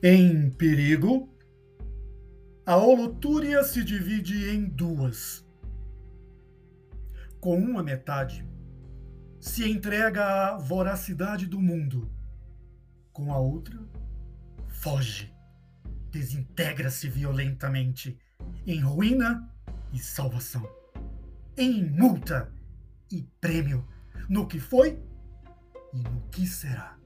Em perigo, a holotúria se divide em duas. Com uma metade, se entrega à voracidade do mundo. Com a outra, foge, desintegra-se violentamente em ruína e salvação, em multa e prêmio no que foi e no que será.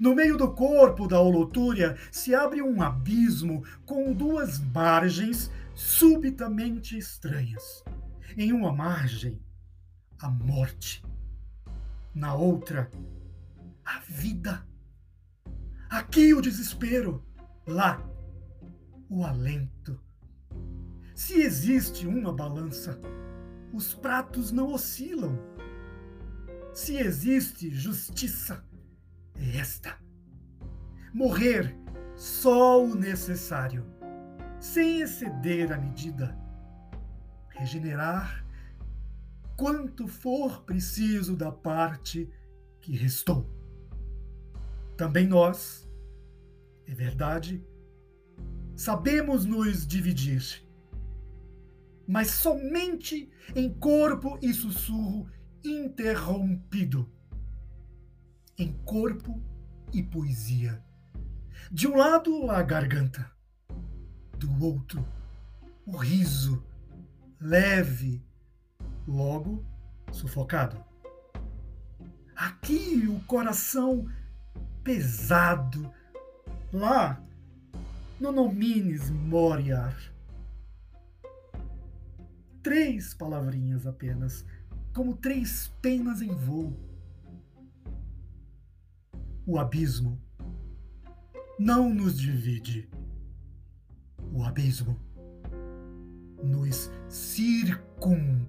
No meio do corpo da holotúria se abre um abismo com duas margens subitamente estranhas. Em uma margem, a morte. Na outra, a vida. Aqui o desespero, lá o alento. Se existe uma balança, os pratos não oscilam. Se existe justiça, é esta: morrer só o necessário, sem exceder a medida, regenerar quanto for preciso da parte que restou. Também nós, é verdade, sabemos nos dividir, mas somente em corpo e sussurro interrompido em corpo e poesia. De um lado, a garganta, do outro, o riso, leve, logo sufocado. Aqui, o coração pesado, lá, no nominis moriar. Três palavrinhas apenas, como três penas em voo o abismo não nos divide. O abismo nos circunda.